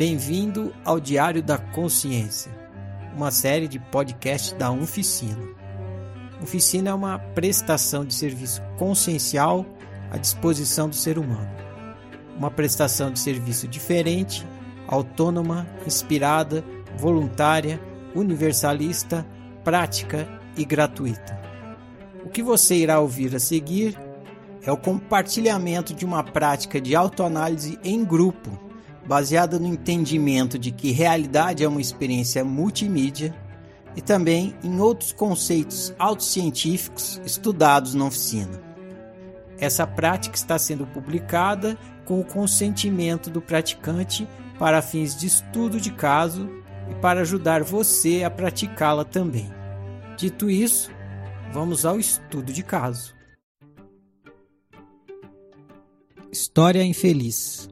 Bem-vindo ao Diário da Consciência, uma série de podcast da Unficina. Unficina é uma prestação de serviço consciencial à disposição do ser humano. Uma prestação de serviço diferente, autônoma, inspirada, voluntária, universalista, prática e gratuita. O que você irá ouvir a seguir é o compartilhamento de uma prática de autoanálise em grupo, baseada no entendimento de que realidade é uma experiência multimídia e também em outros conceitos autocientíficos estudados na oficina. Essa prática está sendo publicada com o consentimento do praticante para fins de estudo de caso e para ajudar você a praticá-la também. Dito isso, vamos ao estudo de caso. História infeliz.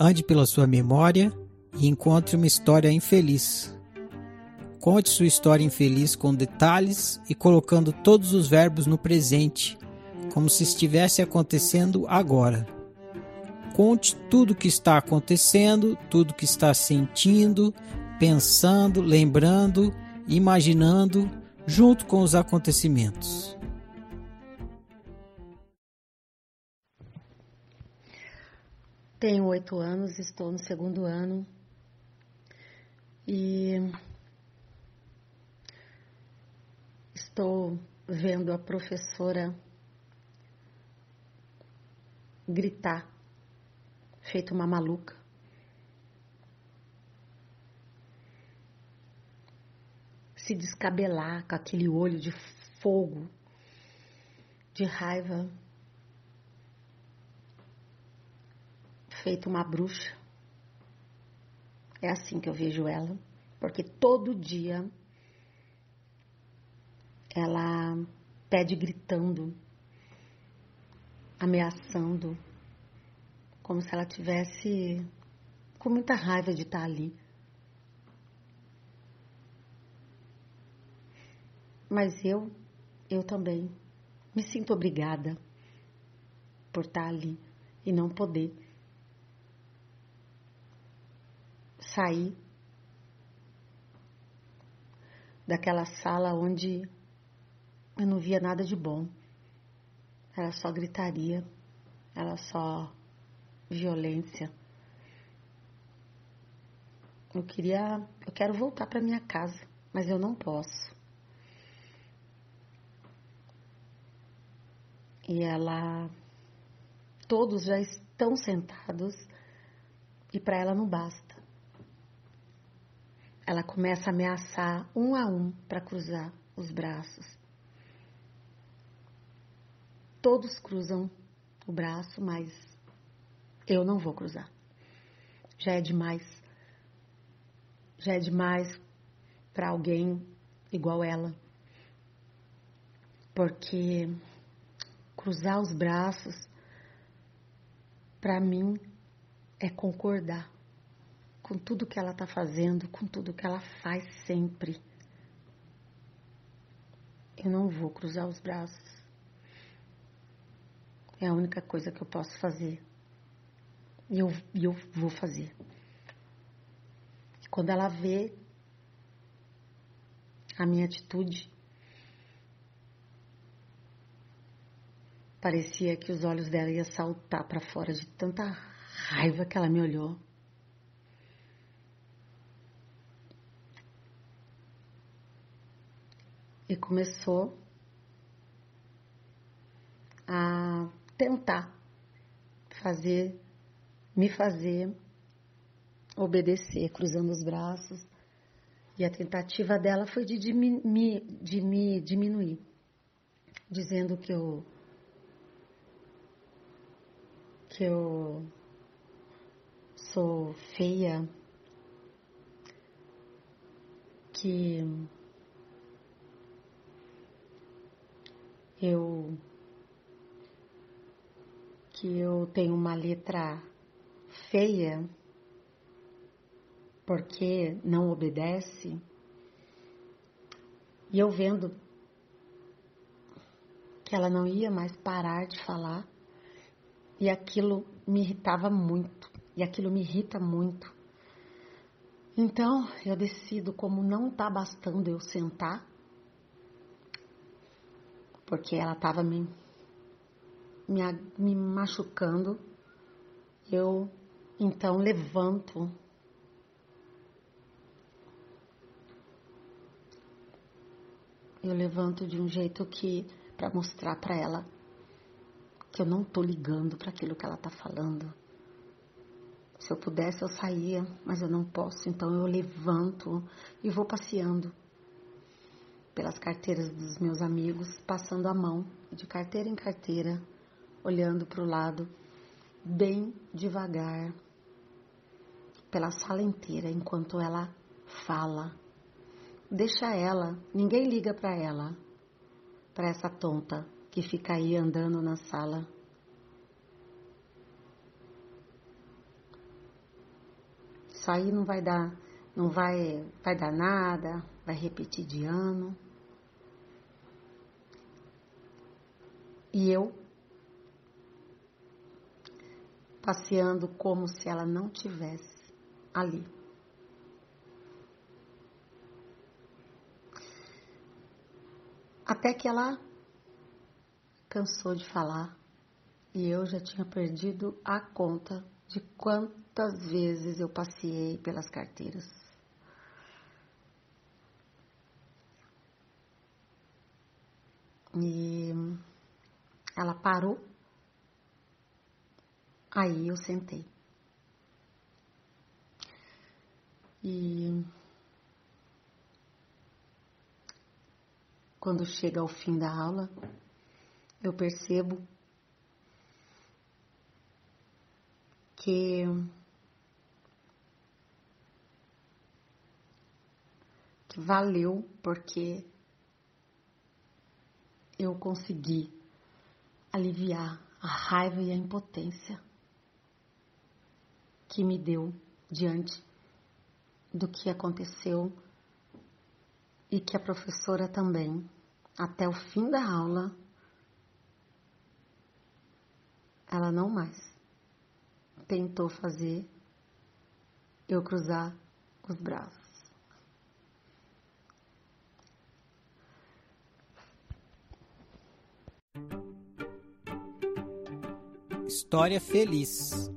Ande pela sua memória e encontre uma história infeliz. Conte sua história infeliz com detalhes e colocando todos os verbos no presente, como se estivesse acontecendo agora. Conte tudo o que está acontecendo, tudo o que está sentindo, pensando, lembrando, imaginando, junto com os acontecimentos. Tenho oito anos, estou no segundo ano e estou vendo a professora gritar, feito uma maluca. Se descabelar com aquele olho de fogo, de raiva. Feito uma bruxa. É assim que eu vejo ela, porque todo dia ela pede gritando, ameaçando, como se ela tivesse com muita raiva de estar ali. Mas eu, eu também me sinto obrigada por estar ali e não poder. Sair daquela sala onde eu não via nada de bom. Era só gritaria, era só violência. Eu queria, eu quero voltar para minha casa, mas eu não posso. E ela todos já estão sentados e para ela não basta ela começa a ameaçar um a um para cruzar os braços. Todos cruzam o braço, mas eu não vou cruzar. Já é demais. Já é demais para alguém igual ela. Porque cruzar os braços, para mim, é concordar com tudo que ela está fazendo, com tudo que ela faz sempre. Eu não vou cruzar os braços. É a única coisa que eu posso fazer. E eu, eu vou fazer. Quando ela vê a minha atitude, parecia que os olhos dela iam saltar para fora de tanta raiva que ela me olhou. E começou a tentar fazer, me fazer obedecer, cruzando os braços. E a tentativa dela foi de, de, me, diminuir, dizendo que eu que eu sou feia, que eu que eu tenho uma letra feia porque não obedece e eu vendo que ela não ia mais parar de falar e aquilo me irritava muito E aquilo me irrita muito. Então, eu decido, como não tá bastando eu sentar, porque ela estava me, me, me machucando, eu então levanto. Eu levanto de um jeito que para mostrar para ela que eu não tô ligando para aquilo que ela tá falando. Se eu pudesse eu saía, mas eu não posso, então eu levanto e vou passeando pelas carteiras dos meus amigos, passando a mão de carteira em carteira, olhando para o lado, bem devagar, pela sala inteira, enquanto ela fala. Deixa ela, ninguém liga para ela, para essa tonta que fica aí andando na sala. Isso aí não vai dar, não vai, vai dar nada, vai repetir de ano. E eu passeando como se ela não tivesse ali. Até que ela cansou de falar e eu já tinha perdido a conta de quantas vezes eu passei pelas carteiras. E ela parou. Aí eu sentei. E quando chega ao fim da aula, eu percebo que que valeu porque eu consegui aliviar a raiva e a impotência que me deu diante do que aconteceu e que a professora também, até o fim da aula, ela não mais tentou fazer eu cruzar os braços. História feliz.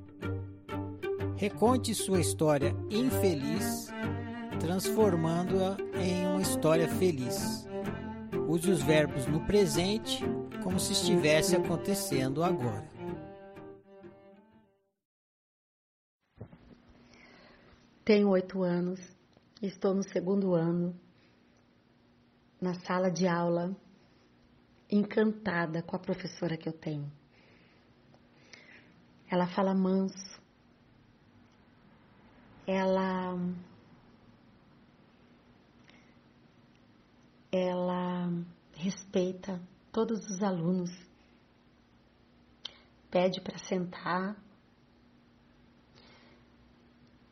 Reconte sua história infeliz, transformando-a em uma história feliz. Use os verbos no presente como se estivesse acontecendo agora. Tenho oito anos, estou no segundo ano, na sala de aula, encantada com a professora que eu tenho. Ela fala manso. Ela ela respeita todos os alunos. Pede para sentar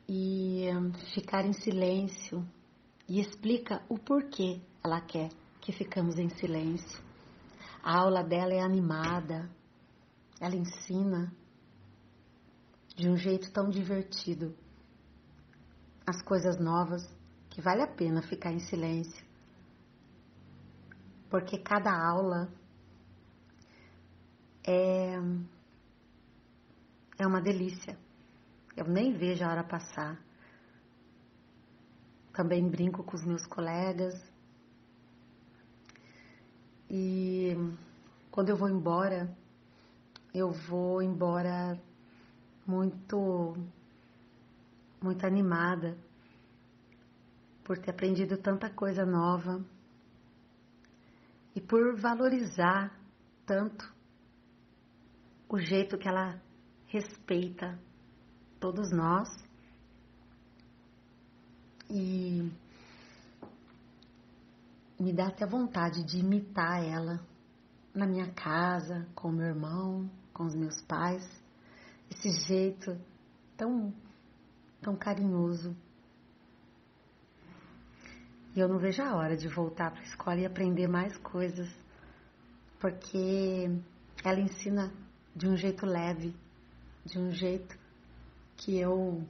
e ficar em silêncio e explica o porquê ela quer que ficamos em silêncio. A aula dela é animada, ela ensina de um jeito tão divertido. As coisas novas que vale a pena ficar em silêncio. Porque cada aula é, é uma delícia. Eu nem vejo a hora passar. Também brinco com os meus colegas. E quando eu vou embora, eu vou embora muito, muito animada por ter aprendido tanta coisa nova e por valorizar tanto o jeito que ela respeita todos nós. E me dá até vontade de imitar ela na minha casa, com meu irmão, com os meus pais esse jeito tão, tão carinhoso. E eu não vejo a hora de voltar para a escola e aprender mais coisas, porque ela ensina de um jeito leve, de um jeito que eu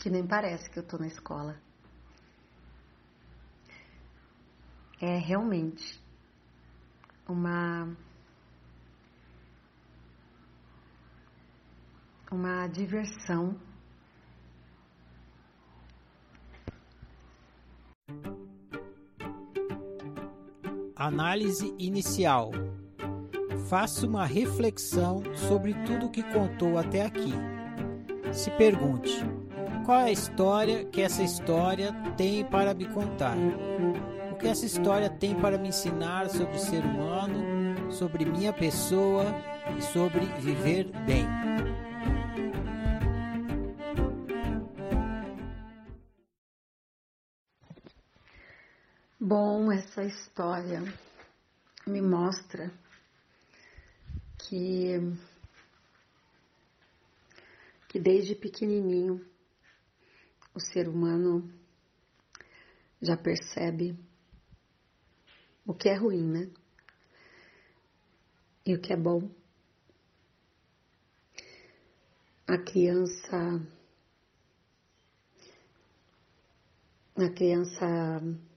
que nem parece que eu tô na escola. É realmente uma uma diversão Análise inicial. Faça uma reflexão sobre tudo que contou até aqui. Se pergunte: qual é a história que essa história tem para me contar? O que essa história tem para me ensinar sobre o ser humano, sobre minha pessoa e sobre viver bem? Essa história me mostra que que desde pequenininho o ser humano já percebe o que é ruim, né? E o que é bom. A criança a criança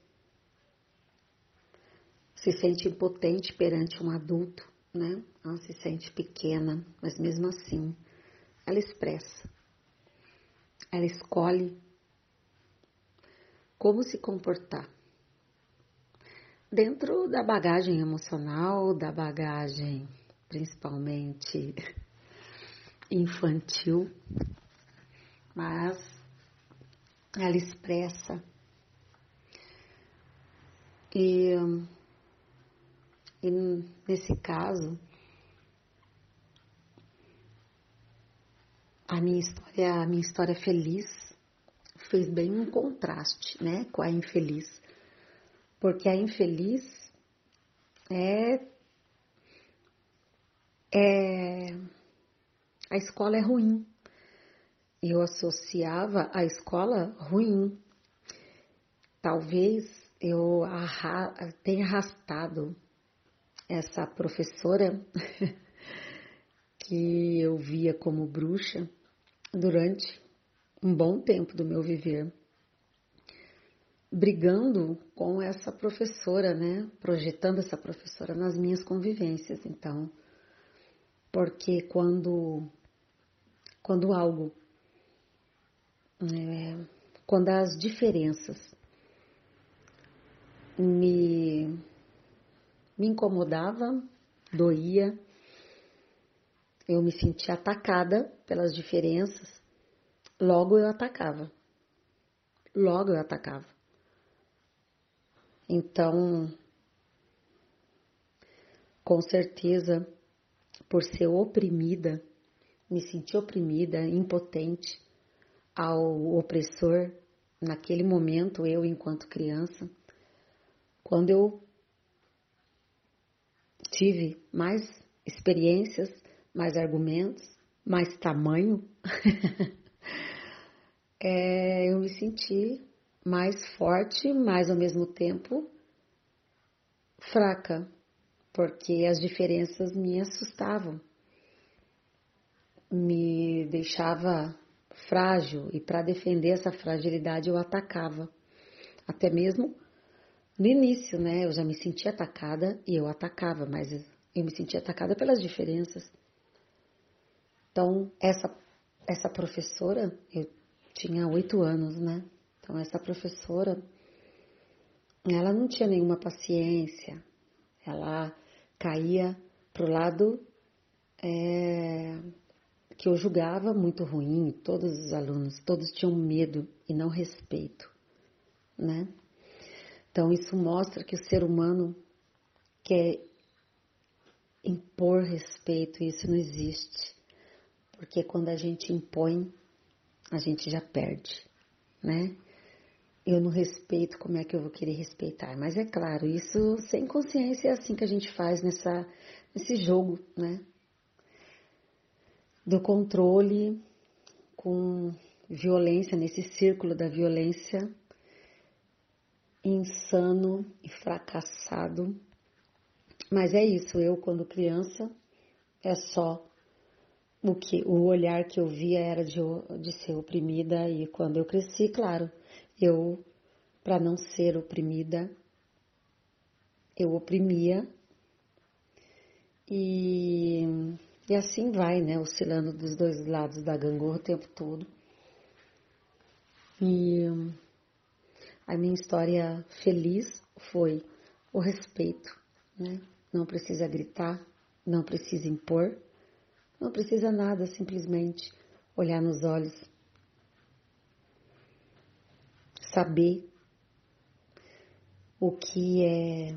se sente impotente perante um adulto, né? Ela se sente pequena, mas mesmo assim ela expressa, ela escolhe como se comportar. Dentro da bagagem emocional, da bagagem principalmente infantil, mas ela expressa e e nesse caso, a minha história, a minha história feliz fez bem um contraste, né, com a infeliz. Porque a infeliz é é a escola é ruim. Eu associava a escola ruim. Talvez eu arra tenha arrastado essa professora que eu via como bruxa durante um bom tempo do meu viver, brigando com essa professora, né? Projetando essa professora nas minhas convivências. Então, porque quando quando algo é, quando as diferenças me me incomodava, doía, eu me sentia atacada pelas diferenças, logo eu atacava. Logo eu atacava. Então, com certeza, por ser oprimida, me sentir oprimida, impotente ao opressor, naquele momento, eu enquanto criança, quando eu tive mais experiências, mais argumentos, mais tamanho, é, eu me senti mais forte, mas ao mesmo tempo fraca, porque as diferenças me assustavam, me deixava frágil e para defender essa fragilidade eu atacava, até mesmo no início, né, eu já me sentia atacada e eu atacava, mas eu me sentia atacada pelas diferenças. Então, essa, essa professora, eu tinha oito anos, né? Então, essa professora, ela não tinha nenhuma paciência, ela caía pro lado é, que eu julgava muito ruim, todos os alunos, todos tinham medo e não respeito, né? Então, isso mostra que o ser humano quer impor respeito, e isso não existe. Porque quando a gente impõe, a gente já perde, né? Eu não respeito, como é que eu vou querer respeitar? Mas é claro, isso sem consciência é assim que a gente faz nessa, nesse jogo, né? Do controle com violência, nesse círculo da violência insano e fracassado. Mas é isso, eu quando criança é só o que o olhar que eu via era de, de ser oprimida e quando eu cresci, claro, eu para não ser oprimida, eu oprimia e, e assim vai, né, oscilando dos dois lados da gangorra o tempo todo. E a minha história feliz foi o respeito, né? Não precisa gritar, não precisa impor, não precisa nada, simplesmente olhar nos olhos, saber o que é,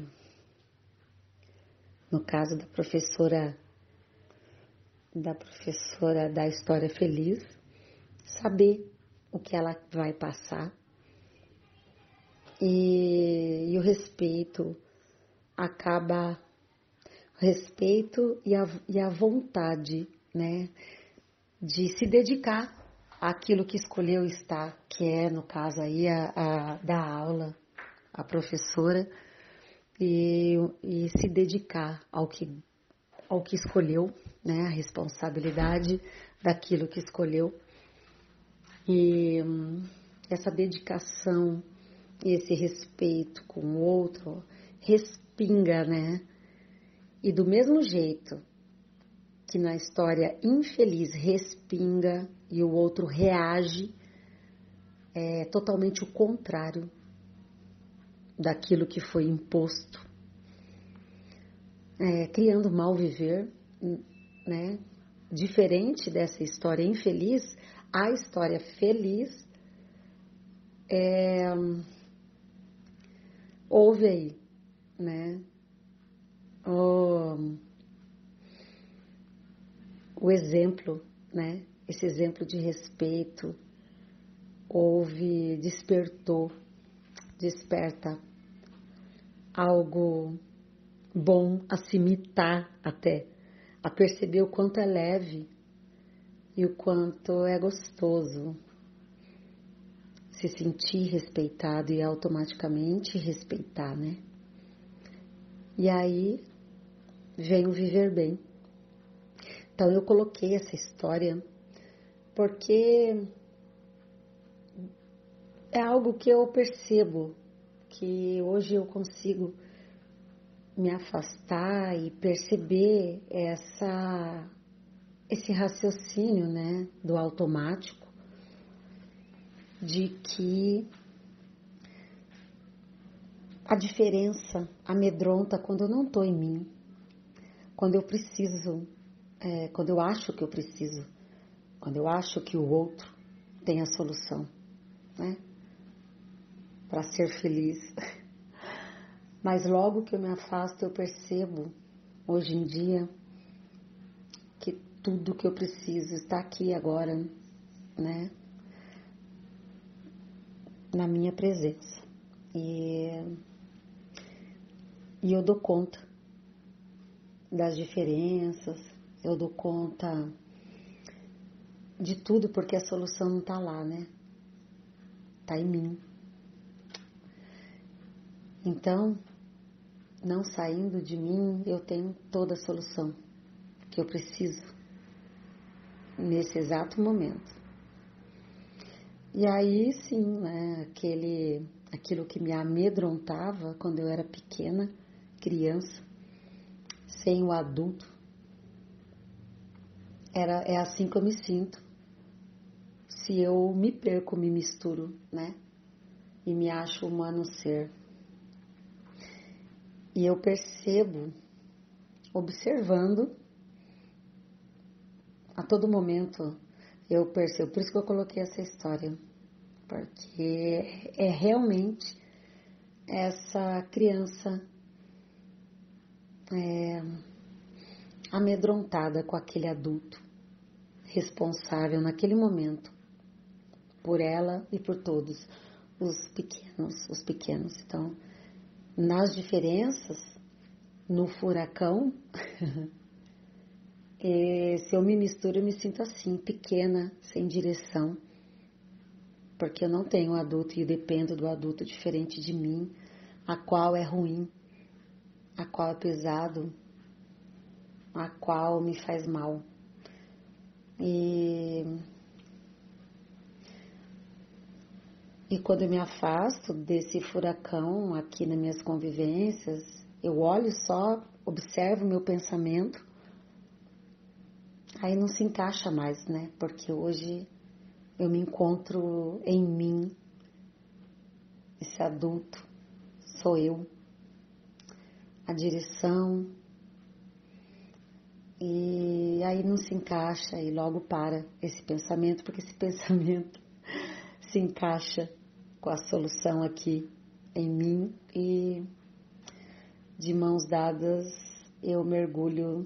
no caso da professora da professora da história feliz, saber o que ela vai passar e, e o respeito acaba respeito e a, e a vontade, né, de se dedicar àquilo que escolheu estar, que é, no caso aí, a, a da aula, a professora, e, e se dedicar ao que, ao que escolheu, né, a responsabilidade daquilo que escolheu. E hum, essa dedicação, esse respeito com o outro, respinga, né? E do mesmo jeito que na história infeliz respinga e o outro reage, é totalmente o contrário daquilo que foi imposto, é, criando mal viver, né? Diferente dessa história infeliz, a história feliz é, houve aí, né? o, o exemplo, né? Esse exemplo de respeito houve, despertou, desperta algo bom a se imitar até, a perceber o quanto é leve e o quanto é gostoso se sentir respeitado e automaticamente respeitar, né? E aí venho viver bem. Então eu coloquei essa história porque é algo que eu percebo que hoje eu consigo me afastar e perceber essa esse raciocínio, né, do automático de que a diferença amedronta quando eu não estou em mim, quando eu preciso, é, quando eu acho que eu preciso, quando eu acho que o outro tem a solução, né? Para ser feliz. Mas logo que eu me afasto, eu percebo, hoje em dia, que tudo que eu preciso está aqui agora, né? Na minha presença. E e eu dou conta das diferenças, eu dou conta de tudo porque a solução não está lá, né? Está em mim. Então, não saindo de mim, eu tenho toda a solução que eu preciso nesse exato momento. E aí sim, né, aquele, aquilo que me amedrontava quando eu era pequena, criança, sem o adulto. Era, é assim que eu me sinto. Se eu me perco, me misturo, né? E me acho humano ser. E eu percebo, observando, a todo momento eu percebo. Por isso que eu coloquei essa história. Porque é realmente essa criança é, amedrontada com aquele adulto responsável naquele momento por ela e por todos os pequenos, os pequenos. Então, nas diferenças, no furacão, é, se eu me misturo, eu me sinto assim, pequena, sem direção, porque eu não tenho adulto e dependo do adulto diferente de mim, a qual é ruim a qual é pesado, a qual me faz mal. E, e quando eu me afasto desse furacão aqui nas minhas convivências, eu olho só, observo meu pensamento, aí não se encaixa mais, né? Porque hoje eu me encontro em mim, esse adulto, sou eu, a direção, e aí não se encaixa e logo para esse pensamento, porque esse pensamento se encaixa com a solução aqui em mim. E de mãos dadas eu mergulho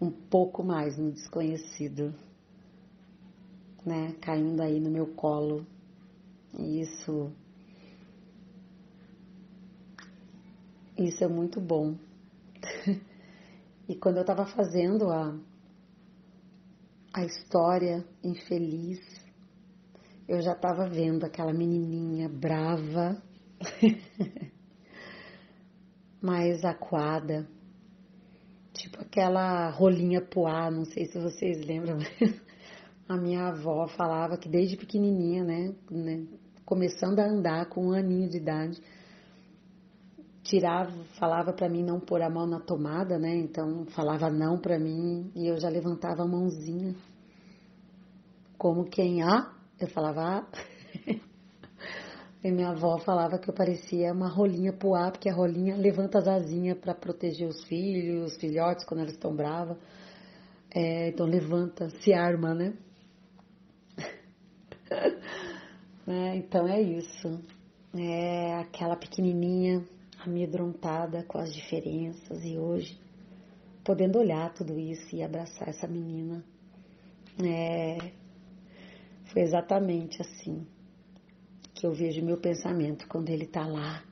um pouco mais no desconhecido, né? Caindo aí no meu colo. Isso isso é muito bom. E quando eu estava fazendo a, a história infeliz, eu já estava vendo aquela menininha brava, mais acuada, tipo aquela rolinha poá, não sei se vocês lembram, a minha avó falava que desde pequenininha, né, né começando a andar com um aninho de idade, tirava, falava para mim não pôr a mão na tomada, né? Então falava não para mim e eu já levantava a mãozinha. Como quem ah, eu falava ah. e minha avó falava que eu parecia uma rolinha poá, porque a rolinha levanta as asinhas para proteger os filhos, os filhotes quando elas estão bravas. É, então levanta, se arma, né? é, então é isso. É aquela pequenininha amedrontada com as diferenças e hoje podendo olhar tudo isso e abraçar essa menina. É, foi exatamente assim que eu vejo meu pensamento quando ele está lá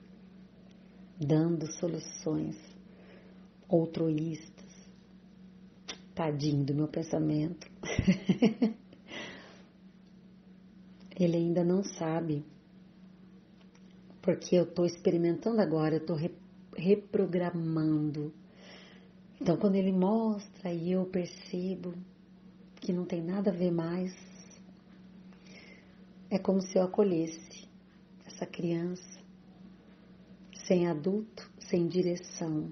dando soluções altruístas. Tadinho do meu pensamento. ele ainda não sabe porque eu estou experimentando agora, eu estou re reprogramando. Então, quando ele mostra e eu percebo que não tem nada a ver mais, é como se eu acolhesse essa criança sem adulto, sem direção,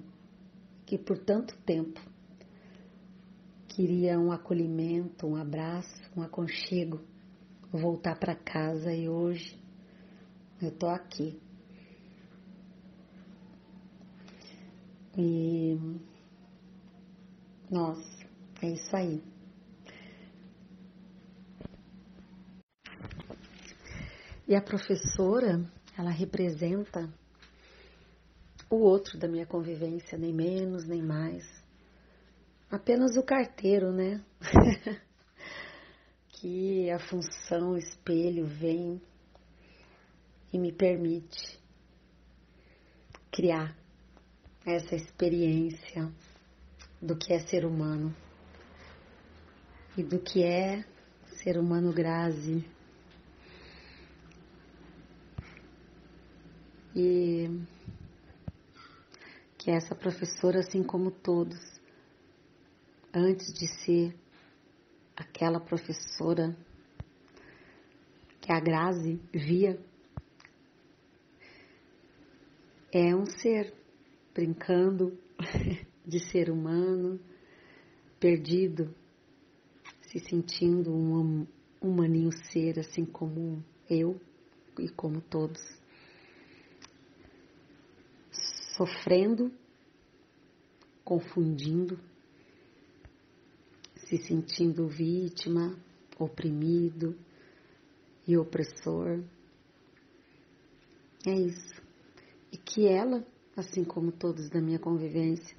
que por tanto tempo queria um acolhimento, um abraço, um aconchego, voltar para casa e hoje eu tô aqui. E nossa, é isso aí. E a professora, ela representa o outro da minha convivência, nem menos, nem mais. Apenas o carteiro, né? que a função espelho vem e me permite criar essa experiência do que é ser humano e do que é ser humano Grazi. E que essa professora, assim como todos, antes de ser aquela professora que a Grazi via é um ser brincando de ser humano, perdido, se sentindo um humaninho ser assim como eu e como todos, sofrendo, confundindo, se sentindo vítima, oprimido e opressor. É isso e que ela, assim como todos da minha convivência,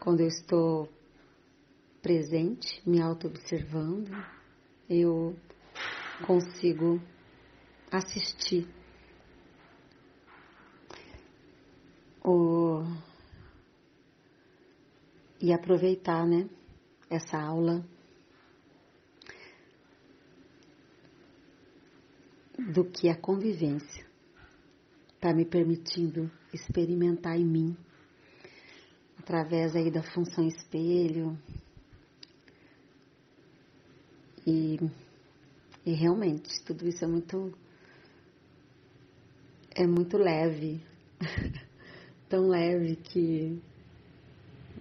quando eu estou presente, me auto-observando, eu consigo assistir o... e aproveitar, né, essa aula do que é convivência está me permitindo experimentar em mim, através aí da função espelho, E, e realmente, tudo isso é muito. É muito leve. Tão leve que.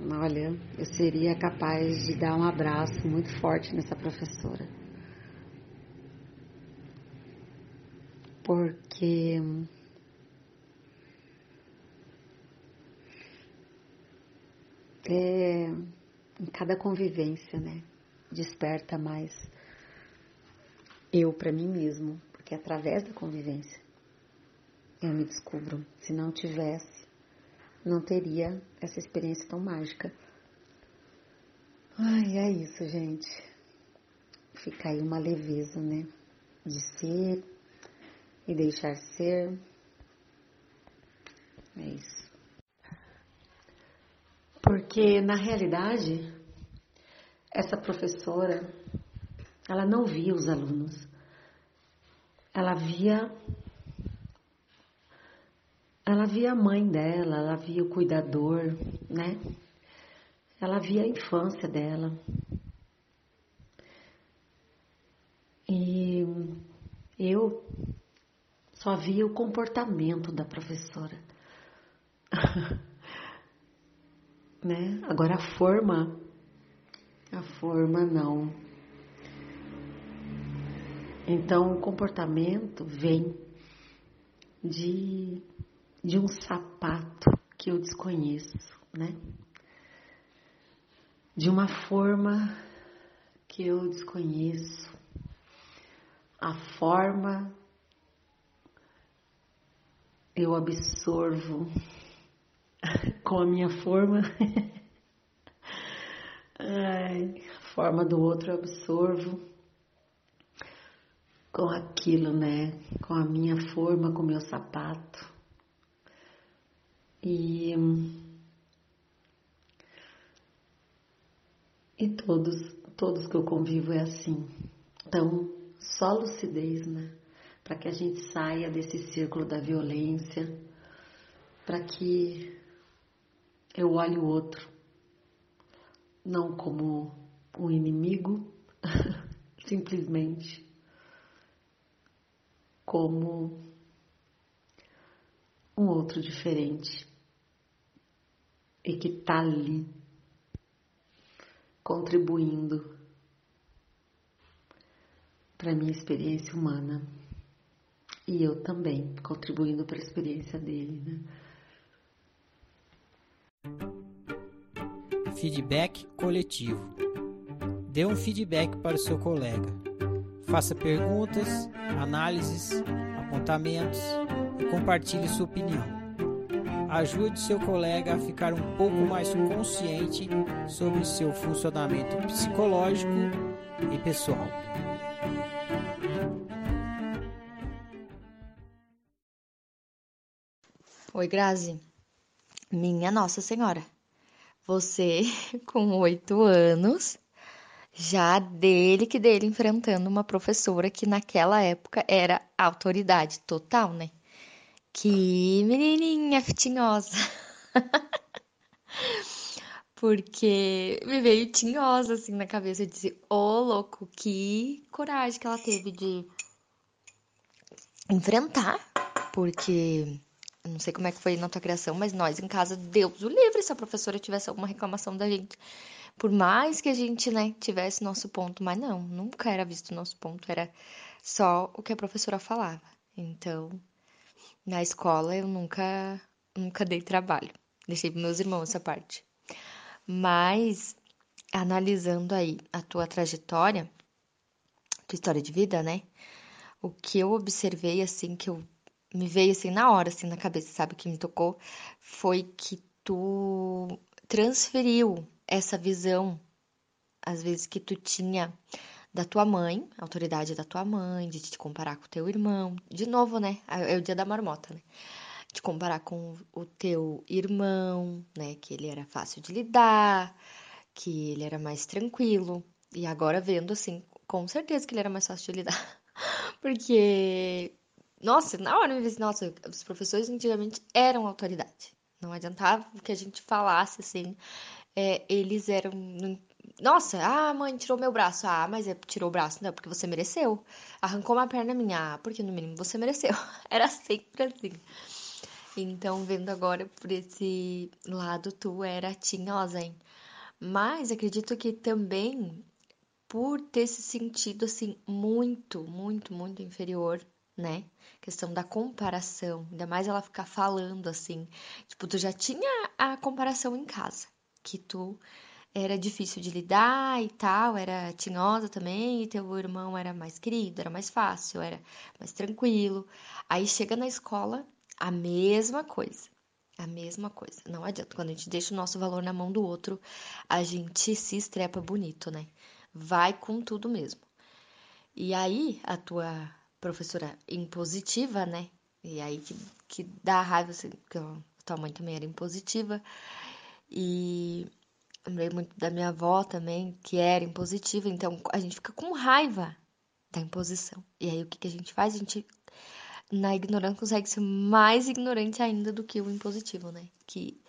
Olha, eu seria capaz de dar um abraço muito forte nessa professora. Porque é, em cada convivência, né? Desperta mais eu para mim mesmo, porque através da convivência eu me descubro. Se não tivesse, não teria essa experiência tão mágica. Ai, é isso, gente. Fica aí uma leveza, né? De ser e deixar ser. É isso. Porque na realidade, essa professora, ela não via os alunos. Ela via ela via a mãe dela, ela via o cuidador, né? Ela via a infância dela. E eu só via o comportamento da professora. né? Agora a forma, a forma não. Então o comportamento vem de, de um sapato que eu desconheço, né? De uma forma que eu desconheço. A forma eu absorvo com a minha forma. Ai, a forma do outro eu absorvo com aquilo, né? Com a minha forma, com o meu sapato. E. E todos, todos que eu convivo é assim. Então, só lucidez, né? Para que a gente saia desse círculo da violência, para que eu olho o outro não como um inimigo, simplesmente como um outro diferente e que está ali contribuindo para a minha experiência humana e eu também contribuindo para a experiência dele, né? Feedback coletivo. Dê um feedback para o seu colega. Faça perguntas, análises, apontamentos e compartilhe sua opinião. Ajude seu colega a ficar um pouco mais consciente sobre seu funcionamento psicológico e pessoal. Oi, Grazi. Minha Nossa Senhora. Você, com oito anos, já dele que dele enfrentando uma professora que naquela época era autoridade total, né? Que menininha fitinhosa. Porque me veio tinhosa assim na cabeça. Eu disse, ô oh, louco, que coragem que ela teve de enfrentar. Porque não sei como é que foi na tua criação, mas nós em casa, Deus o livre se a professora tivesse alguma reclamação da gente. Por mais que a gente, né, tivesse nosso ponto, mas não, nunca era visto nosso ponto, era só o que a professora falava. Então, na escola eu nunca, nunca dei trabalho. Deixei para meus irmãos essa parte. Mas, analisando aí a tua trajetória, tua história de vida, né? O que eu observei, assim, que eu me veio assim na hora, assim na cabeça, sabe, que me tocou, foi que tu transferiu essa visão, às vezes que tu tinha da tua mãe, a autoridade da tua mãe, de te comparar com o teu irmão. De novo, né? É o dia da marmota, né? De comparar com o teu irmão, né? Que ele era fácil de lidar, que ele era mais tranquilo. E agora vendo assim, com certeza que ele era mais fácil de lidar. Porque nossa, na hora eu me disse, nossa, os professores antigamente eram autoridade. Não adiantava que a gente falasse assim. É, eles eram. Nossa, ah, mãe, tirou meu braço. Ah, mas é, tirou o braço, não, porque você mereceu. Arrancou uma perna minha, ah, porque no mínimo você mereceu. Era sempre assim. Então, vendo agora por esse lado, tu era tinhosa, hein? Mas acredito que também por ter se sentido assim muito, muito, muito inferior, né? Questão da comparação, ainda mais ela ficar falando assim, tipo, tu já tinha a comparação em casa, que tu era difícil de lidar e tal, era tinhosa também, e teu irmão era mais querido, era mais fácil, era mais tranquilo. Aí chega na escola, a mesma coisa. A mesma coisa. Não adianta. Quando a gente deixa o nosso valor na mão do outro, a gente se estrepa bonito, né? Vai com tudo mesmo. E aí, a tua professora impositiva, né? E aí que, que dá raiva, assim, porque a tua mãe também era impositiva. E lembrei muito da minha avó também, que era impositiva, então a gente fica com raiva da imposição. E aí o que, que a gente faz? A gente, na ignorância, consegue ser mais ignorante ainda do que o impositivo, né? Que,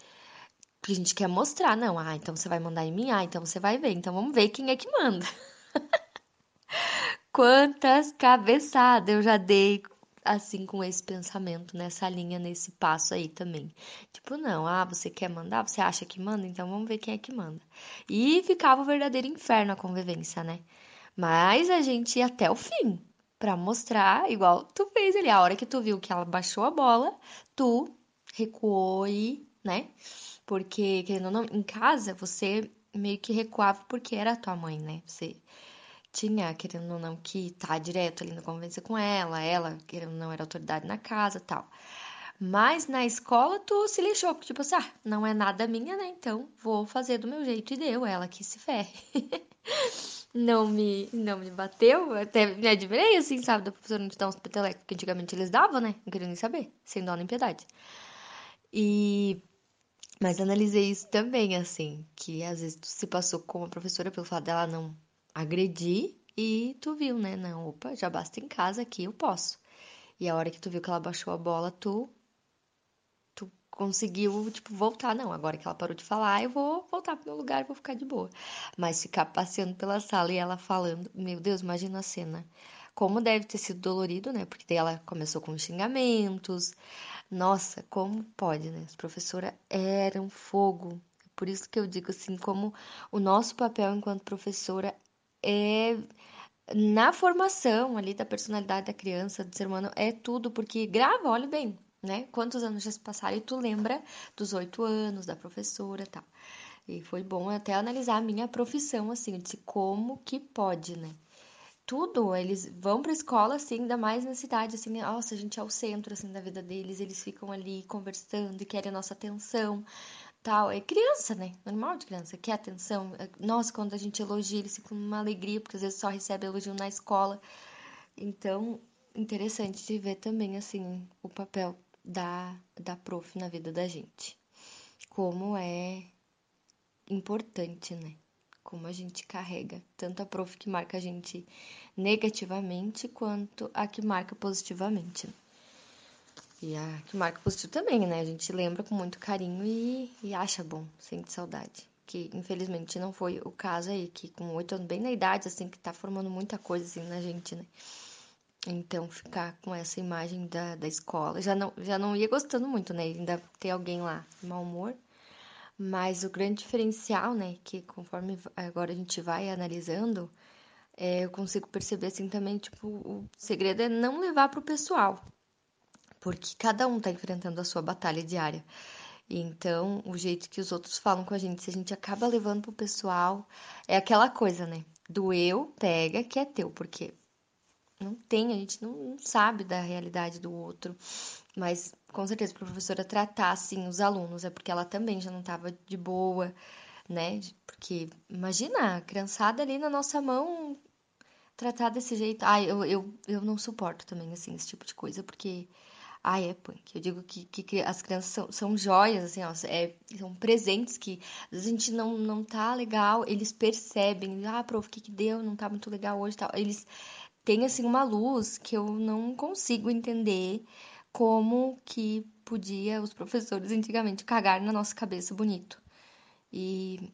que a gente quer mostrar, não, ah, então você vai mandar em mim, ah, então você vai ver, então vamos ver quem é que manda. Quantas cabeçadas eu já dei assim com esse pensamento, nessa linha, nesse passo aí também. Tipo, não, ah, você quer mandar? Você acha que manda? Então vamos ver quem é que manda. E ficava o verdadeiro inferno a convivência, né? Mas a gente ia até o fim para mostrar, igual tu fez ali, a hora que tu viu que ela baixou a bola, tu recuou e, né? Porque, querendo ou não, em casa você meio que recuava porque era tua mãe, né? Você tinha, querendo ou não, que tá direto ali na convivência com ela, ela, querendo ou não, era autoridade na casa tal. Mas na escola tu se lixou, porque tipo assim, ah, não é nada minha, né? Então vou fazer do meu jeito e deu, ela que se ferre. não me, não me bateu, até me admirei, assim, sabe, da professora não te dar uns petelecos que antigamente eles davam, né? Não queria nem saber, sem dó nem piedade. E mas analisei isso também, assim, que às vezes tu se passou com a professora pelo fato dela não agredir e tu viu, né? Não, opa, já basta em casa aqui, eu posso. E a hora que tu viu que ela baixou a bola, tu tu conseguiu, tipo, voltar. Não, agora que ela parou de falar, eu vou voltar pro meu lugar e vou ficar de boa. Mas ficar passeando pela sala e ela falando, meu Deus, imagina a cena. Como deve ter sido dolorido, né? Porque daí ela começou com xingamentos. Nossa, como pode, né? As professoras eram fogo. Por isso que eu digo assim, como o nosso papel enquanto professora é na formação ali da personalidade da criança, do ser humano, é tudo, porque grava, olha bem, né? Quantos anos já se passaram e tu lembra dos oito anos, da professora tal. E foi bom até analisar a minha profissão, assim, de como que pode, né? Tudo, eles vão pra escola, assim, ainda mais na cidade, assim, nossa, a gente é o centro, assim, da vida deles, eles ficam ali conversando e querem a nossa atenção tal. É criança, né? Normal de criança, quer atenção. É, nossa, quando a gente elogia, eles ficam uma alegria, porque às vezes só recebe elogio na escola. Então, interessante de ver também, assim, o papel da, da prof na vida da gente. Como é importante, né? Como a gente carrega tanto a prof que marca a gente negativamente quanto a que marca positivamente. E a que marca positivo também, né? A gente lembra com muito carinho e, e acha bom, sente saudade. Que infelizmente não foi o caso aí, que com oito anos, bem na idade, assim, que tá formando muita coisa assim na gente, né? Então, ficar com essa imagem da, da escola. Já não, já não ia gostando muito, né? Ainda ter alguém lá de mau humor. Mas o grande diferencial, né? Que conforme agora a gente vai analisando, é, eu consigo perceber assim também, tipo, o segredo é não levar pro pessoal porque cada um está enfrentando a sua batalha diária. Então, o jeito que os outros falam com a gente, se a gente acaba levando pro pessoal, é aquela coisa, né? Do eu pega que é teu, porque não tem, a gente não, sabe da realidade do outro. Mas com certeza, para a professora tratar assim os alunos, é porque ela também já não estava de boa, né? Porque imagina a criançada ali na nossa mão tratar desse jeito. Ai, eu, eu, eu não suporto também, assim, esse tipo de coisa, porque ah, é punk. Eu digo que, que, as crianças são, são joias, assim, ó, é, são presentes que a gente não, não tá legal, eles percebem, ah, prof, o que que deu? Não tá muito legal hoje tal. Eles têm, assim, uma luz que eu não consigo entender como que podia os professores antigamente cagar na nossa cabeça bonito. E,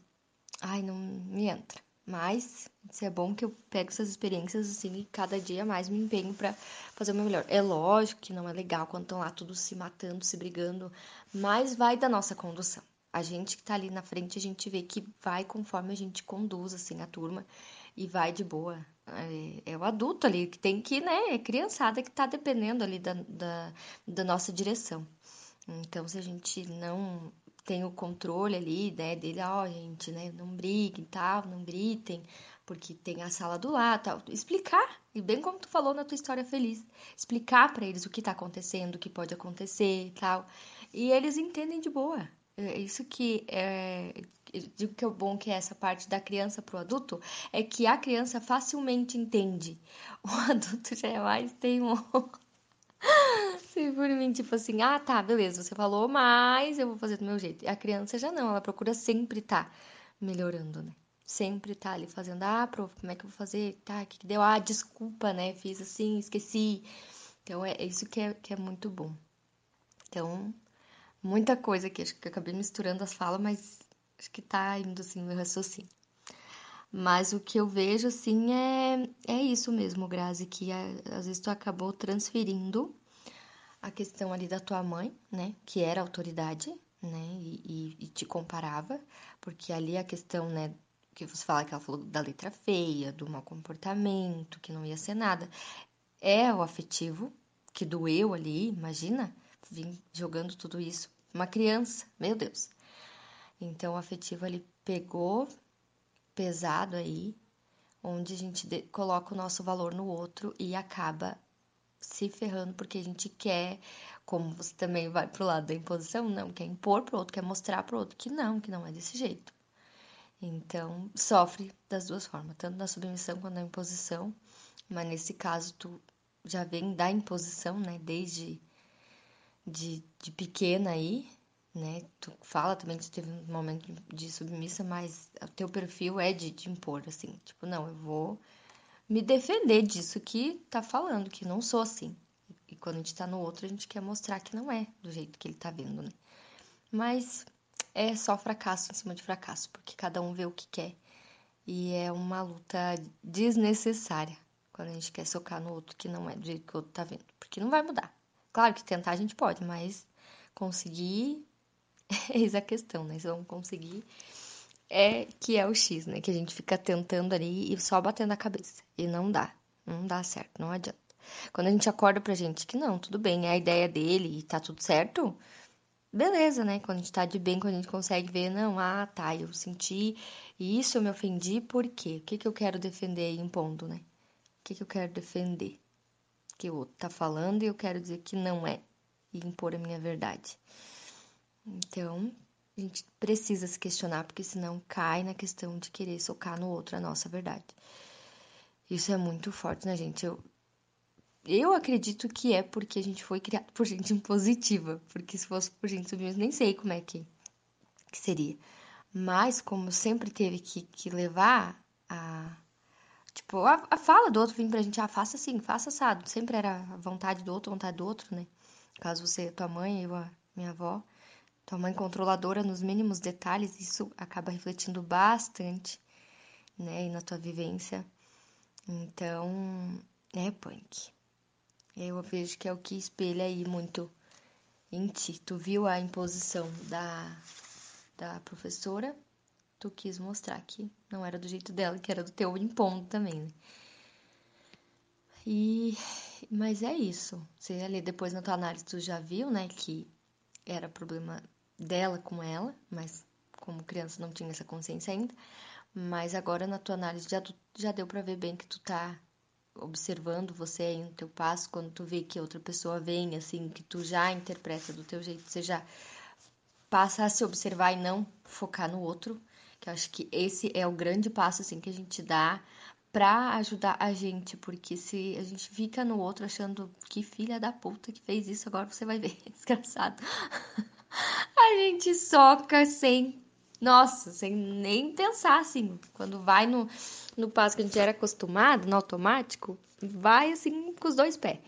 ai, não me entra. Mas é bom que eu pego essas experiências assim e cada dia mais me empenho para fazer o meu melhor. É lógico que não é legal quando estão lá todos se matando, se brigando, mas vai da nossa condução. A gente que tá ali na frente, a gente vê que vai conforme a gente conduz assim a turma e vai de boa. É, é o adulto ali que tem que, né? É criançada que tá dependendo ali da, da, da nossa direção. Então, se a gente não tem o controle ali, né, dele, ó, oh, gente, né, não briguem tal, não gritem, porque tem a sala do lado, tal. Explicar, e bem como tu falou na tua história feliz, explicar para eles o que tá acontecendo, o que pode acontecer tal. E eles entendem de boa. É isso que é, digo que é bom que é essa parte da criança pro adulto, é que a criança facilmente entende. O adulto já é mais teimoso. Por mim, tipo assim, ah, tá, beleza, você falou, mas eu vou fazer do meu jeito. A criança já não, ela procura sempre tá melhorando, né? Sempre tá ali fazendo, ah, prof, como é que eu vou fazer? Tá, o que, que deu? Ah, desculpa, né? Fiz assim, esqueci. Então é isso que é, que é muito bom. Então, muita coisa aqui, acho que eu acabei misturando as falas, mas acho que tá indo assim meu raciocínio. Mas o que eu vejo, assim, é, é isso mesmo, Grazi, que às vezes tu acabou transferindo a questão ali da tua mãe, né, que era autoridade, né, e, e, e te comparava, porque ali a questão, né, que você fala que ela falou da letra feia, do mau comportamento, que não ia ser nada, é o afetivo que doeu ali, imagina, vim jogando tudo isso, uma criança, meu Deus. Então o afetivo ali pegou pesado aí, onde a gente coloca o nosso valor no outro e acaba se ferrando porque a gente quer, como você também vai pro lado da imposição, não, quer impor pro outro, quer mostrar pro outro que não, que não é desse jeito. Então, sofre das duas formas, tanto na submissão quanto na imposição, mas nesse caso tu já vem da imposição, né, desde de, de pequena aí, né, tu fala também que tu teve um momento de submissa, mas o teu perfil é de, de impor, assim, tipo, não, eu vou me defender disso que tá falando, que não sou assim. E quando a gente tá no outro, a gente quer mostrar que não é do jeito que ele tá vendo, né? Mas é só fracasso em cima de fracasso, porque cada um vê o que quer. E é uma luta desnecessária quando a gente quer socar no outro que não é do jeito que o outro tá vendo. Porque não vai mudar. Claro que tentar a gente pode, mas conseguir. Eis a questão, né? Se vamos conseguir é que é o X, né? Que a gente fica tentando ali e só batendo a cabeça. E não dá. Não dá certo, não adianta. Quando a gente acorda pra gente que não, tudo bem, é a ideia dele e tá tudo certo, beleza, né? Quando a gente tá de bem, quando a gente consegue ver, não, ah, tá, eu senti isso, eu me ofendi, por quê? O que, que eu quero defender aí impondo, né? O que, que eu quero defender? Que o outro tá falando e eu quero dizer que não é. E impor a minha verdade. Então, a gente precisa se questionar, porque senão cai na questão de querer socar no outro a nossa verdade. Isso é muito forte, né, gente? Eu, eu acredito que é porque a gente foi criado por gente impositiva. Porque se fosse por gente submissa, nem sei como é que, que seria. Mas, como sempre teve que, que levar a. Tipo, a, a fala do outro vir pra gente, ah, faça assim, faça assado. Sempre era a vontade do outro, vontade do outro, né? Caso você, tua mãe, eu, a minha avó tua mãe controladora nos mínimos detalhes, isso acaba refletindo bastante, né, e na tua vivência. Então, é punk. Eu vejo que é o que espelha aí muito em ti. Tu viu a imposição da, da professora, tu quis mostrar que não era do jeito dela, que era do teu impondo também, né? E, mas é isso. Você ali depois na tua análise tu já viu, né, que era problema dela com ela, mas como criança não tinha essa consciência ainda. Mas agora na tua análise já, já deu para ver bem que tu tá observando você aí no teu passo, quando tu vê que outra pessoa vem, assim, que tu já interpreta do teu jeito, você já passa a se observar e não focar no outro, que eu acho que esse é o grande passo, assim, que a gente dá pra ajudar a gente, porque se a gente fica no outro achando que filha da puta que fez isso, agora você vai ver, desgraçado. A gente soca sem. Nossa, sem nem pensar assim. Quando vai no, no passo que a gente era acostumado, no automático, vai assim com os dois pés.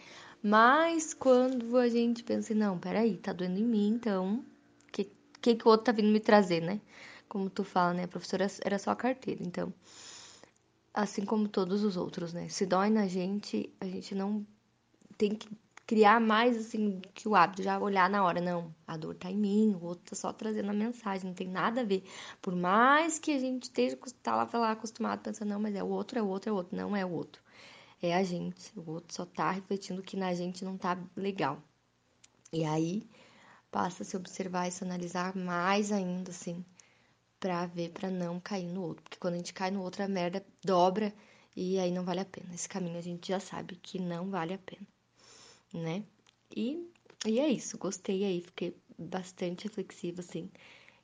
Mas quando a gente pensa, não, peraí, tá doendo em mim, então. O que, que, que o outro tá vindo me trazer, né? Como tu fala, né? A professora era só a carteira, então. assim como todos os outros, né? Se dói na gente, a gente não tem que criar mais assim que o hábito, já olhar na hora, não, a dor tá em mim, o outro tá só trazendo a mensagem, não tem nada a ver. Por mais que a gente esteja tá lá, lá acostumado pensando, não, mas é o outro, é o outro, é o outro, não é o outro. É a gente, o outro só tá refletindo que na gente não tá legal. E aí passa a se observar e se analisar mais ainda, assim, pra ver, pra não cair no outro. Porque quando a gente cai no outro, a merda dobra e aí não vale a pena. Esse caminho a gente já sabe que não vale a pena né? E, e é isso, gostei aí, fiquei bastante reflexiva, assim,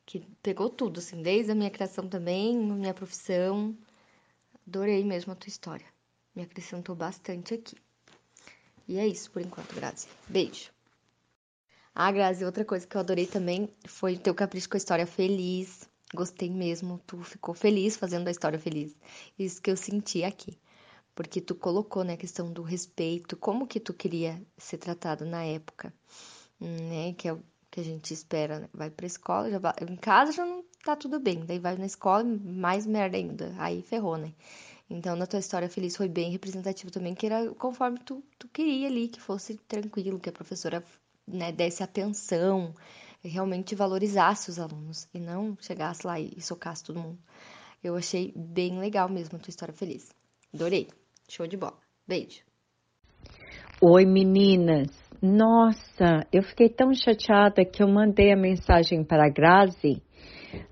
que pegou tudo, assim, desde a minha criação também, minha profissão. Adorei mesmo a tua história. Me acrescentou bastante aqui. E é isso por enquanto, Grazi. Beijo. Ah, Grazi, outra coisa que eu adorei também foi o teu capricho com a história feliz. Gostei mesmo, tu ficou feliz fazendo a história feliz. Isso que eu senti aqui porque tu colocou, né, a questão do respeito, como que tu queria ser tratado na época, né, que é o que a gente espera, né? vai pra escola, já vai, em casa já não tá tudo bem, daí vai na escola, mais merda ainda, aí ferrou, né. Então, na tua história feliz foi bem representativo também, que era conforme tu, tu queria ali, que fosse tranquilo, que a professora, né, desse atenção, realmente valorizasse os alunos, e não chegasse lá e socasse todo mundo. Eu achei bem legal mesmo a tua história feliz. Adorei. Show de bola. Beijo. Oi, meninas. Nossa, eu fiquei tão chateada que eu mandei a mensagem para a Grazi.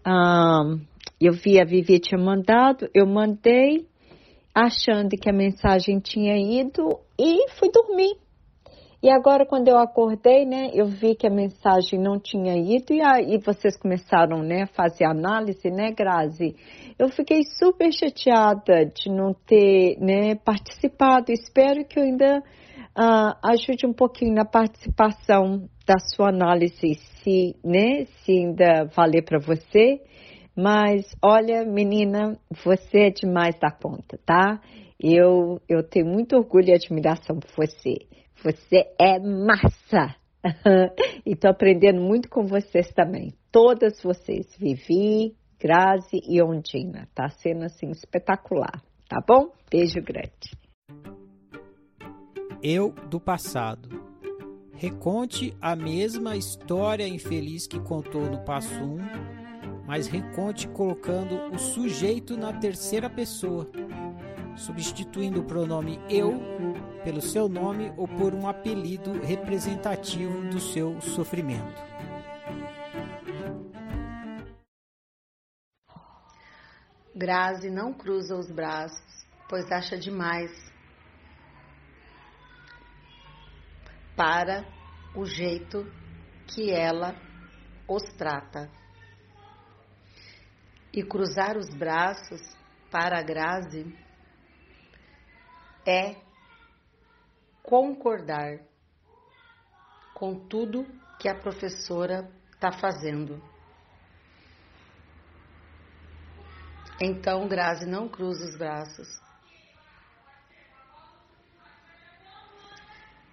Um, eu vi a Vivi tinha mandado, eu mandei achando que a mensagem tinha ido e fui dormir. E agora, quando eu acordei, né, eu vi que a mensagem não tinha ido e aí vocês começaram, né, a fazer análise, né, Grazi? Eu fiquei super chateada de não ter, né, participado. Espero que eu ainda uh, ajude um pouquinho na participação da sua análise, se, né, se ainda valer para você. Mas olha, menina, você é demais da conta, tá? Eu, eu tenho muito orgulho e admiração por você. Você é massa! e tô aprendendo muito com vocês também. Todas vocês, Vivi, Grazi e Ondina. Tá sendo assim espetacular, tá bom? Beijo grande. Eu do passado. Reconte a mesma história infeliz que contou no passo 1, mas reconte colocando o sujeito na terceira pessoa, substituindo o pronome eu pelo seu nome ou por um apelido representativo do seu sofrimento. Grazi não cruza os braços, pois acha demais para o jeito que ela os trata. E cruzar os braços para a Grazi é concordar com tudo que a professora está fazendo. Então Grazi não cruza os braços,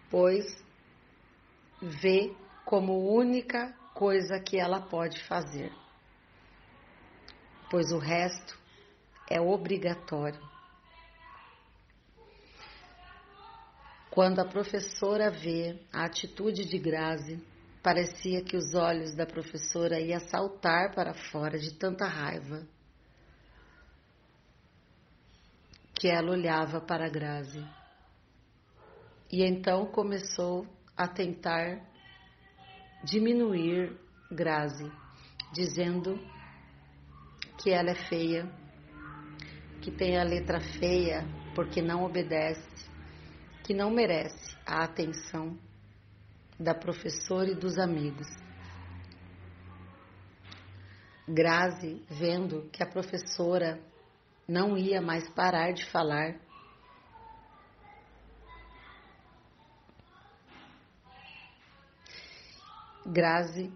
pois vê como única coisa que ela pode fazer, pois o resto é obrigatório. Quando a professora vê a atitude de Grazi, parecia que os olhos da professora iam saltar para fora de tanta raiva que ela olhava para Grazi. E então começou a tentar diminuir Grazi, dizendo que ela é feia, que tem a letra feia porque não obedece, que não merece a atenção da professora e dos amigos. Grazi, vendo que a professora não ia mais parar de falar, Grazi,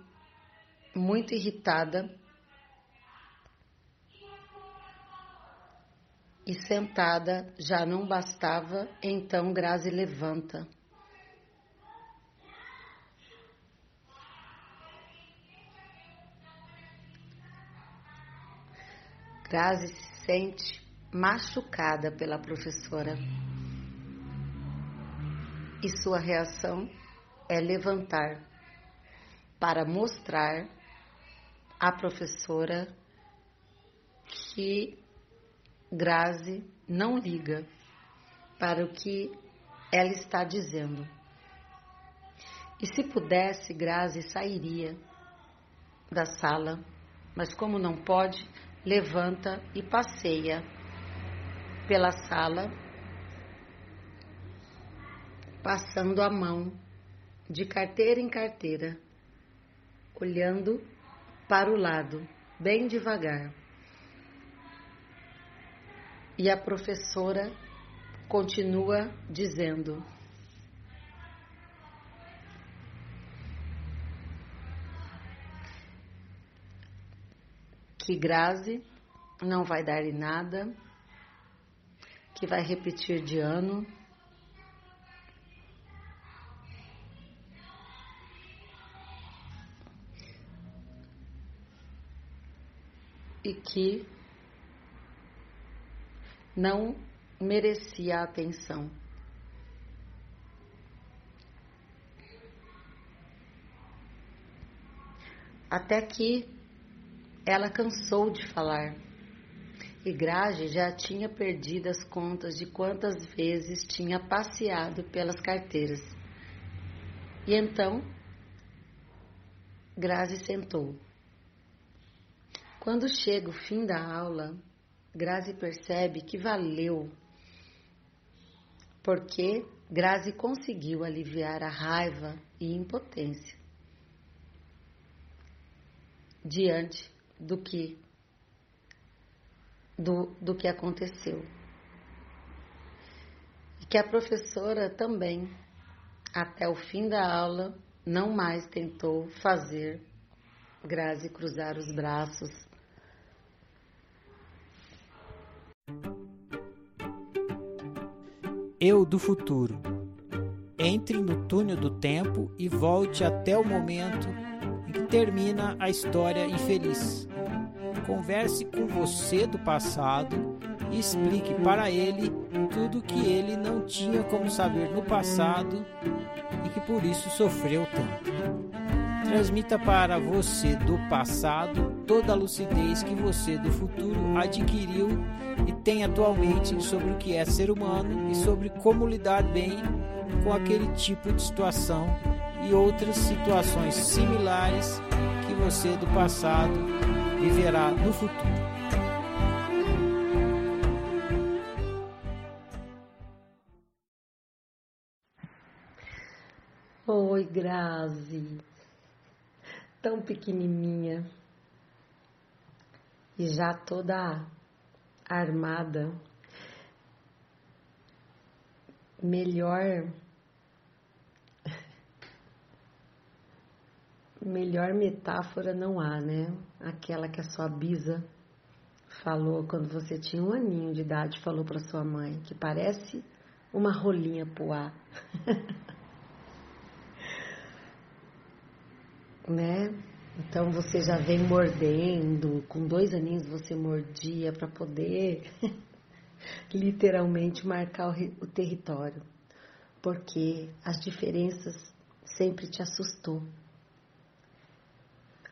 muito irritada, e sentada já não bastava, então Grazi levanta. Grazi sente machucada pela professora. E sua reação é levantar para mostrar à professora que Grazi não liga para o que ela está dizendo. E se pudesse, Grazi sairia da sala, mas como não pode, levanta e passeia pela sala, passando a mão de carteira em carteira, olhando para o lado, bem devagar. E a professora continua dizendo: que Grazi não vai dar em nada, que vai repetir de ano. E que não merecia atenção. Até que ela cansou de falar. E Grage já tinha perdido as contas de quantas vezes tinha passeado pelas carteiras. E então, Grazi sentou. Quando chega o fim da aula, Grazi percebe que valeu, porque Grazi conseguiu aliviar a raiva e impotência diante do que do, do que aconteceu. E que a professora também, até o fim da aula, não mais tentou fazer Grazi cruzar os braços. Eu do futuro. Entre no túnel do tempo e volte até o momento termina a história infeliz. Converse com você do passado e explique para ele tudo que ele não tinha como saber no passado e que por isso sofreu tanto. Transmita para você do passado toda a lucidez que você do futuro adquiriu e tem atualmente sobre o que é ser humano e sobre como lidar bem com aquele tipo de situação e outras situações similares que você do passado viverá no futuro. Oi, Grazi, tão pequenininha e já toda armada. Melhor melhor metáfora não há, né? Aquela que a sua bisa falou quando você tinha um aninho de idade, falou para sua mãe, que parece uma rolinha poá. né? Então você já vem mordendo, com dois aninhos você mordia para poder literalmente marcar o, o território, porque as diferenças sempre te assustou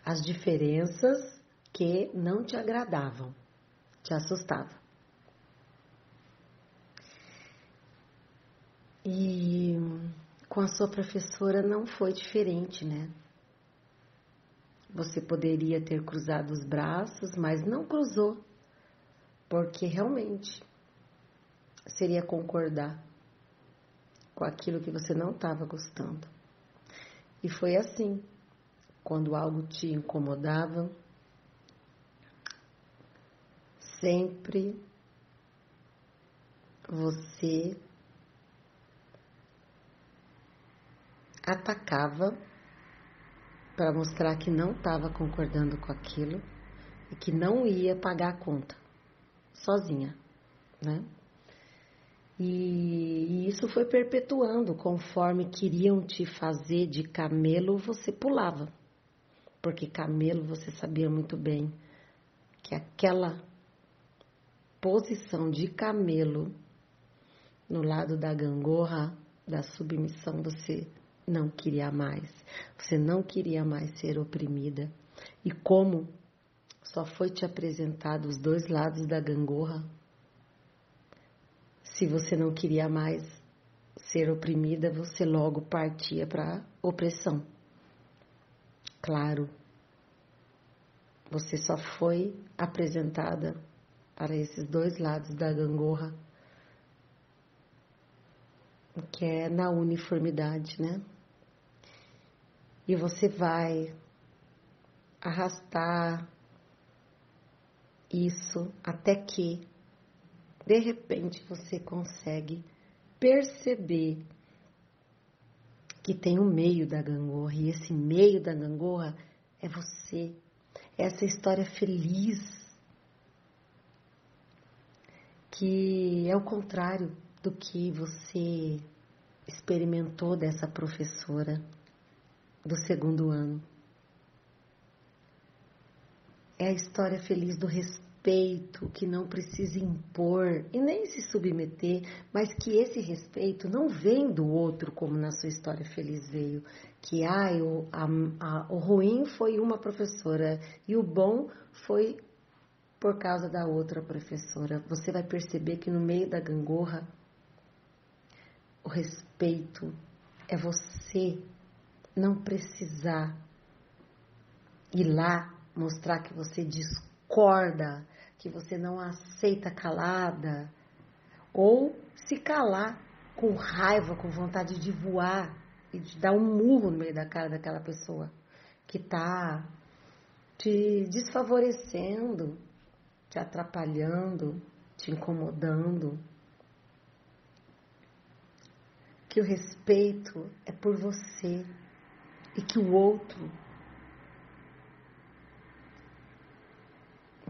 as diferenças que não te agradavam, te assustavam. E com a sua professora não foi diferente, né? Você poderia ter cruzado os braços, mas não cruzou, porque realmente seria concordar com aquilo que você não estava gostando. E foi assim quando algo te incomodava, sempre você atacava para mostrar que não estava concordando com aquilo e que não ia pagar a conta sozinha, né? E, isso foi perpetuando conforme queriam te fazer de camelo, você pulava porque camelo você sabia muito bem que aquela posição de camelo no lado da gangorra, da submissão, você não queria mais. Você não queria mais ser oprimida. E como só foi te apresentado os dois lados da gangorra, se você não queria mais ser oprimida, você logo partia para opressão. Claro, você só foi apresentada para esses dois lados da gangorra, que é na uniformidade, né? E você vai arrastar isso até que, de repente, você consegue perceber que tem o meio da gangorra e esse meio da gangorra é você. Essa história feliz que é o contrário do que você experimentou dessa professora do segundo ano. É a história feliz do respeito que não precisa impor e nem se submeter, mas que esse respeito não vem do outro como na sua história feliz veio. Que ah, o, a, a, o ruim foi uma professora e o bom foi por causa da outra professora. Você vai perceber que no meio da gangorra o respeito é você não precisar ir lá mostrar que você discorda, que você não aceita calada, ou se calar com raiva, com vontade de voar e de dar um murro no meio da cara daquela pessoa que está te desfavorecendo, te atrapalhando, te incomodando. Que o respeito é por você e que o outro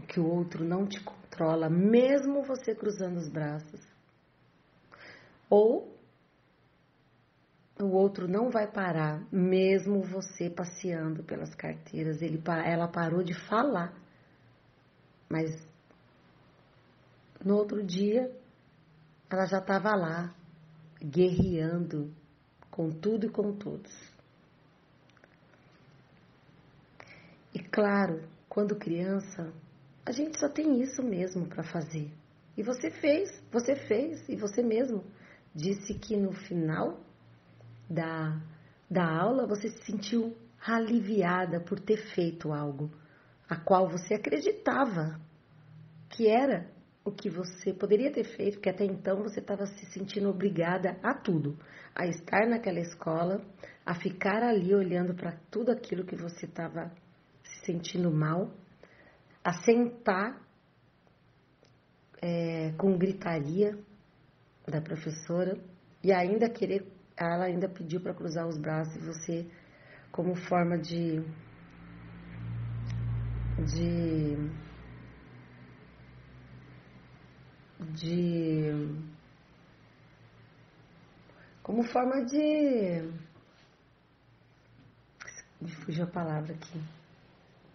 que o outro não te controla, mesmo você cruzando os braços. Ou o outro não vai parar, mesmo você passeando pelas carteiras. Ele, ela parou de falar, mas no outro dia ela já estava lá, guerreando com tudo e com todos. E claro, quando criança, a gente só tem isso mesmo para fazer. E você fez, você fez, e você mesmo disse que no final da, da aula você se sentiu aliviada por ter feito algo a qual você acreditava que era o que você poderia ter feito, porque até então você estava se sentindo obrigada a tudo, a estar naquela escola, a ficar ali olhando para tudo aquilo que você estava se sentindo mal a sentar é, com gritaria da professora e ainda querer, ela ainda pediu para cruzar os braços e você, como forma de de de como forma de me fugiu a palavra aqui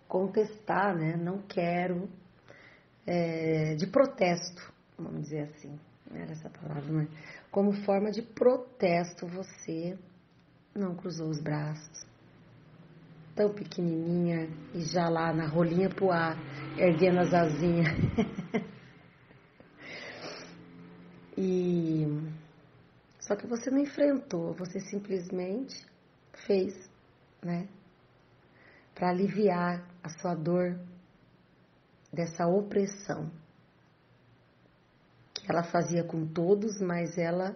contestar, né? Não quero, é, de protesto, vamos dizer assim, era essa palavra, mas como forma de protesto você não cruzou os braços. Tão pequenininha e já lá na rolinha pro ar, erguendo as asinhas. e só que você não enfrentou, você simplesmente fez, né? Para aliviar a sua dor dessa opressão que ela fazia com todos, mas ela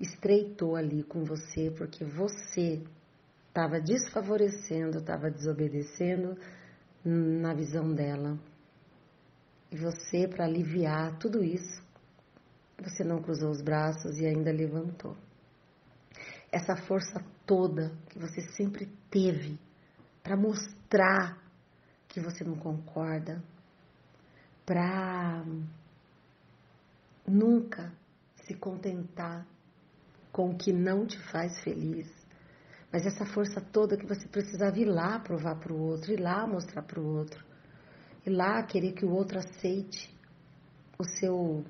estreitou ali com você porque você estava desfavorecendo, estava desobedecendo na visão dela. E você, para aliviar tudo isso, você não cruzou os braços e ainda levantou. Essa força toda que você sempre teve para mostrar que você não concorda, para nunca se contentar com o que não te faz feliz. Mas essa força toda que você precisava ir lá provar para o outro, ir lá mostrar para o outro, ir lá querer que o outro aceite o seu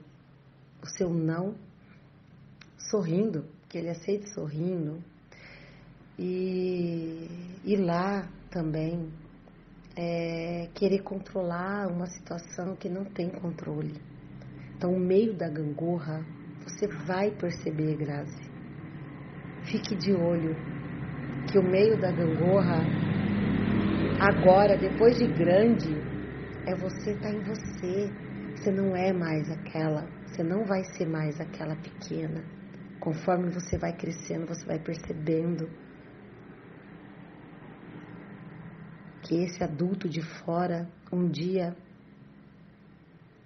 o seu não sorrindo, que ele aceite sorrindo. E, e lá também é, querer controlar uma situação que não tem controle. Então, o meio da gangorra, você vai perceber, Grazi. Fique de olho que o meio da gangorra, agora, depois de grande, é você tá em você. Você não é mais aquela, você não vai ser mais aquela pequena. Conforme você vai crescendo, você vai percebendo que esse adulto de fora um dia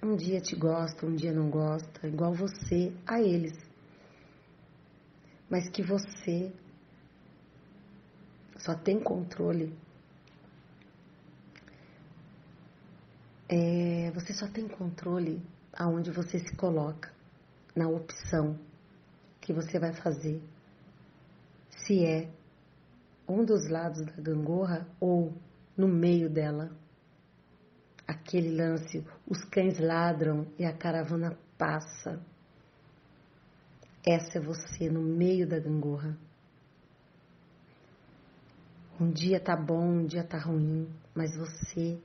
um dia te gosta, um dia não gosta, igual você a eles. Mas que você só tem controle. É, você só tem controle aonde você se coloca, na opção que você vai fazer. Se é um dos lados da gangorra ou no meio dela. Aquele lance, os cães ladram e a caravana passa. Essa é você no meio da gangorra. Um dia tá bom, um dia tá ruim, mas você,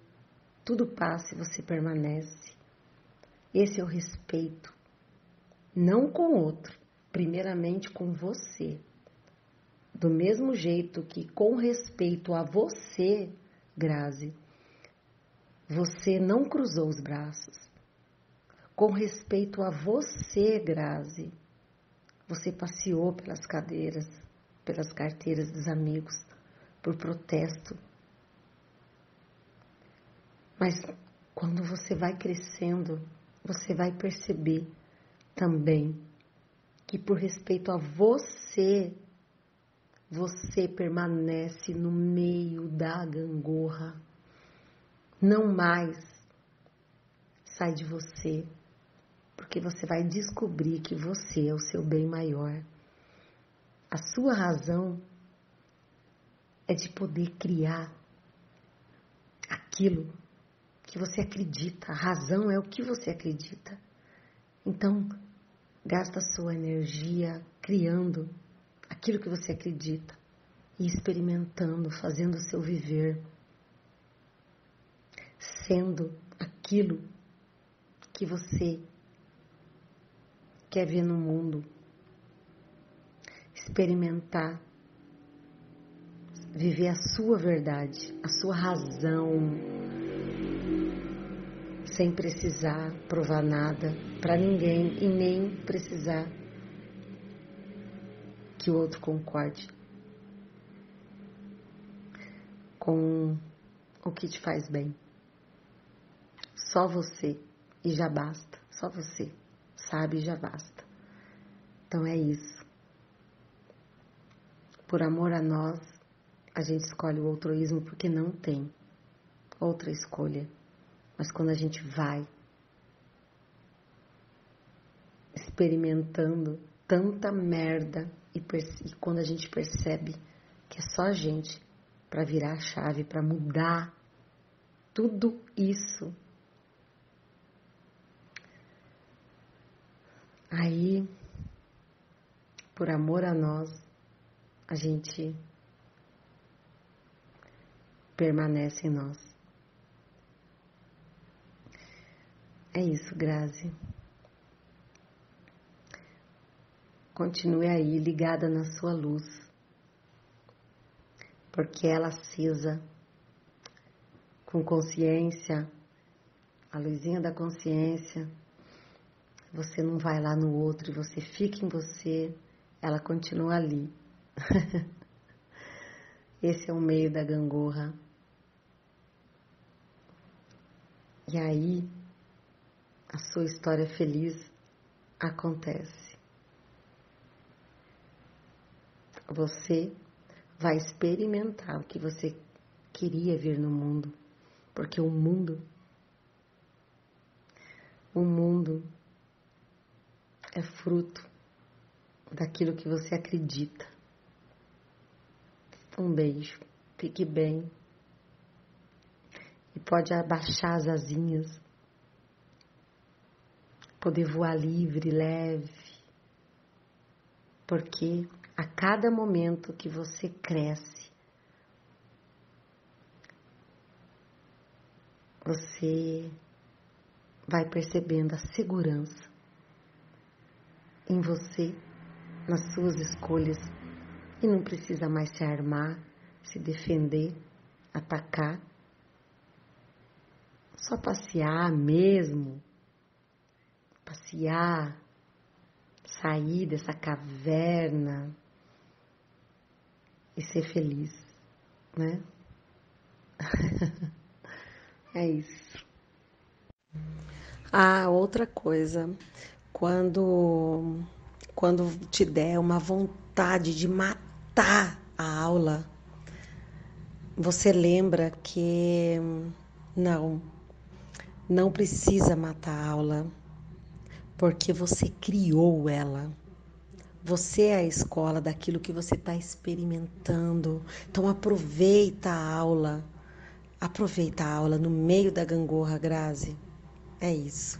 tudo passa e você permanece. Esse é o respeito. Não com o outro, primeiramente com você. Do mesmo jeito que, com respeito a você, Grazi, você não cruzou os braços. Com respeito a você, Grazi, você passeou pelas cadeiras, pelas carteiras dos amigos, por protesto. Mas quando você vai crescendo, você vai perceber também que por respeito a você, você permanece no meio da gangorra. Não mais sai de você, porque você vai descobrir que você é o seu bem maior. A sua razão é de poder criar aquilo que você acredita. A razão é o que você acredita. Então, gasta sua energia criando aquilo que você acredita e experimentando, fazendo o seu viver, sendo aquilo que você quer ver no mundo, experimentar, viver a sua verdade, a sua razão, sem precisar provar nada para ninguém e nem precisar que o outro concorde com o que te faz bem. Só você e já basta. Só você sabe e já basta. Então é isso. Por amor a nós, a gente escolhe o altruísmo porque não tem outra escolha. Mas quando a gente vai experimentando tanta merda e, e quando a gente percebe que é só a gente para virar a chave, para mudar tudo isso, aí, por amor a nós, a gente permanece em nós. É isso, Grazi. Continue aí ligada na sua luz, porque ela acesa com consciência, a luzinha da consciência. Você não vai lá no outro você fica em você, ela continua ali. Esse é o meio da gangorra. E aí, a sua história feliz acontece. Você vai experimentar o que você queria ver no mundo, porque o mundo, o mundo é fruto daquilo que você acredita. Um beijo, fique bem e pode abaixar as asinhas poder voar livre, leve. Porque a cada momento que você cresce, você vai percebendo a segurança em você, nas suas escolhas, e não precisa mais se armar, se defender, atacar. Só passear mesmo passear, sair dessa caverna e ser feliz, né? é isso. Ah, outra coisa, quando quando te der uma vontade de matar a aula, você lembra que não, não precisa matar a aula porque você criou ela. Você é a escola daquilo que você está experimentando. Então aproveita a aula. Aproveita a aula no meio da gangorra, Grazi. É isso.